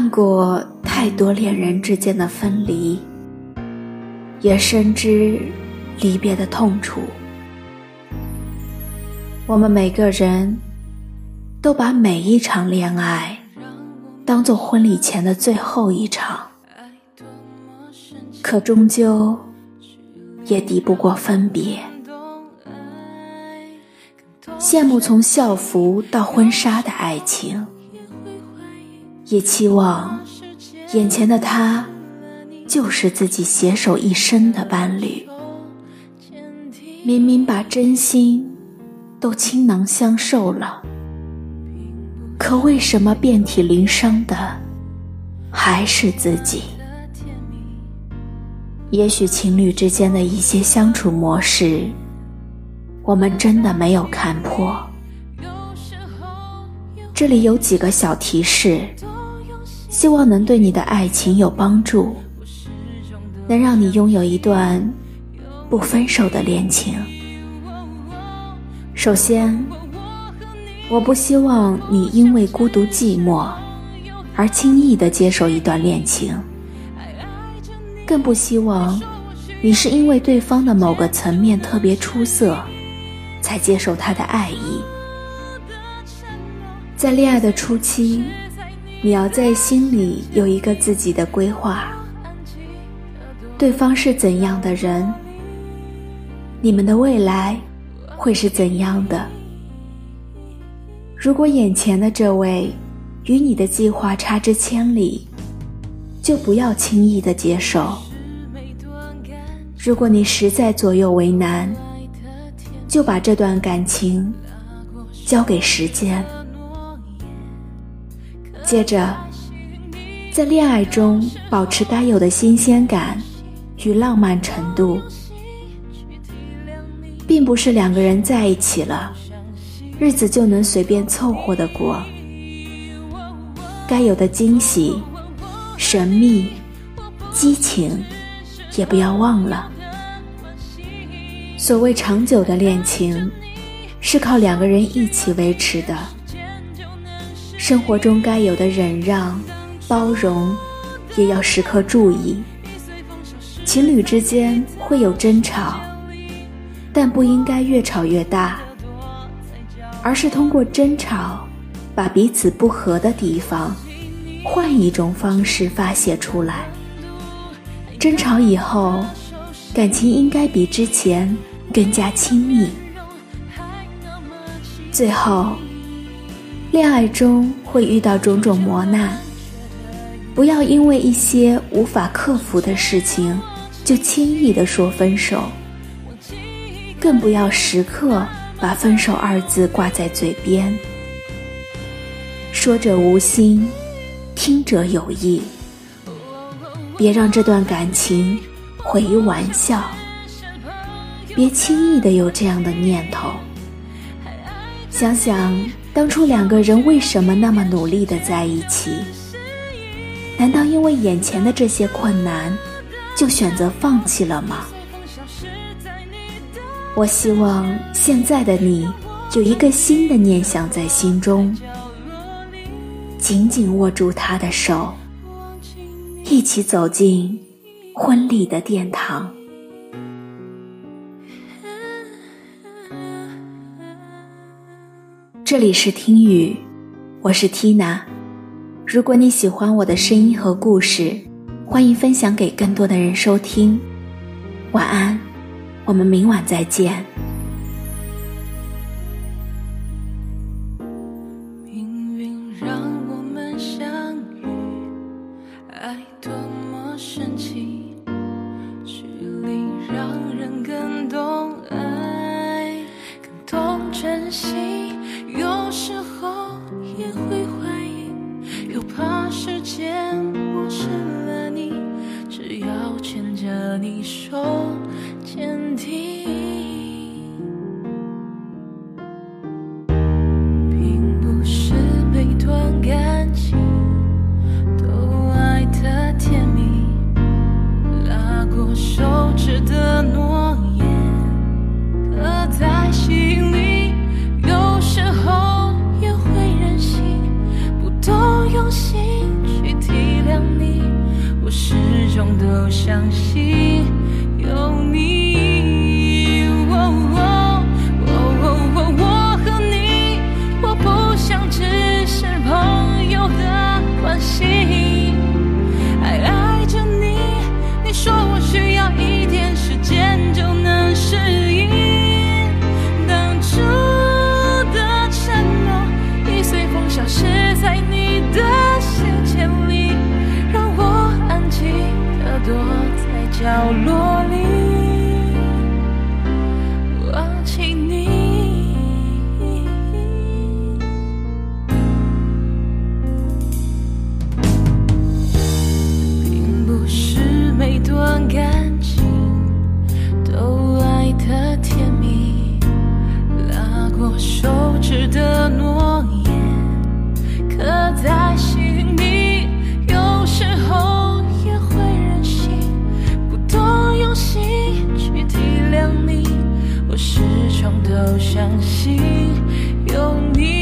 看过太多恋人之间的分离，也深知离别的痛楚。我们每个人都把每一场恋爱当做婚礼前的最后一场，可终究也敌不过分别。羡慕从校服到婚纱的爱情，也期望眼前的他就是自己携手一生的伴侣。明明把真心都倾囊相授了，可为什么遍体鳞伤的还是自己？也许情侣之间的一些相处模式。我们真的没有看破。这里有几个小提示，希望能对你的爱情有帮助，能让你拥有一段不分手的恋情。首先，我不希望你因为孤独寂寞而轻易的接受一段恋情，更不希望你是因为对方的某个层面特别出色。才接受他的爱意。在恋爱的初期，你要在心里有一个自己的规划。对方是怎样的人，你们的未来会是怎样的？如果眼前的这位与你的计划差之千里，就不要轻易的接受。如果你实在左右为难，就把这段感情交给时间。接着，在恋爱中保持该有的新鲜感与浪漫程度，并不是两个人在一起了，日子就能随便凑合的过。该有的惊喜、神秘、激情，也不要忘了。所谓长久的恋情，是靠两个人一起维持的。生活中该有的忍让、包容，也要时刻注意。情侣之间会有争吵，但不应该越吵越大，而是通过争吵，把彼此不和的地方，换一种方式发泄出来。争吵以后，感情应该比之前。更加亲密。最后，恋爱中会遇到种种磨难，不要因为一些无法克服的事情就轻易的说分手，更不要时刻把分手二字挂在嘴边。说者无心，听者有意，别让这段感情毁于玩笑。别轻易的有这样的念头。想想当初两个人为什么那么努力的在一起？难道因为眼前的这些困难，就选择放弃了吗？我希望现在的你有一个新的念想在心中，紧紧握住他的手，一起走进婚礼的殿堂。这里是听雨，我是 Tina。如果你喜欢我的声音和故事，欢迎分享给更多的人收听。晚安，我们明晚再见。命运让我们相遇，爱多么神奇。相信。角落。都相信有你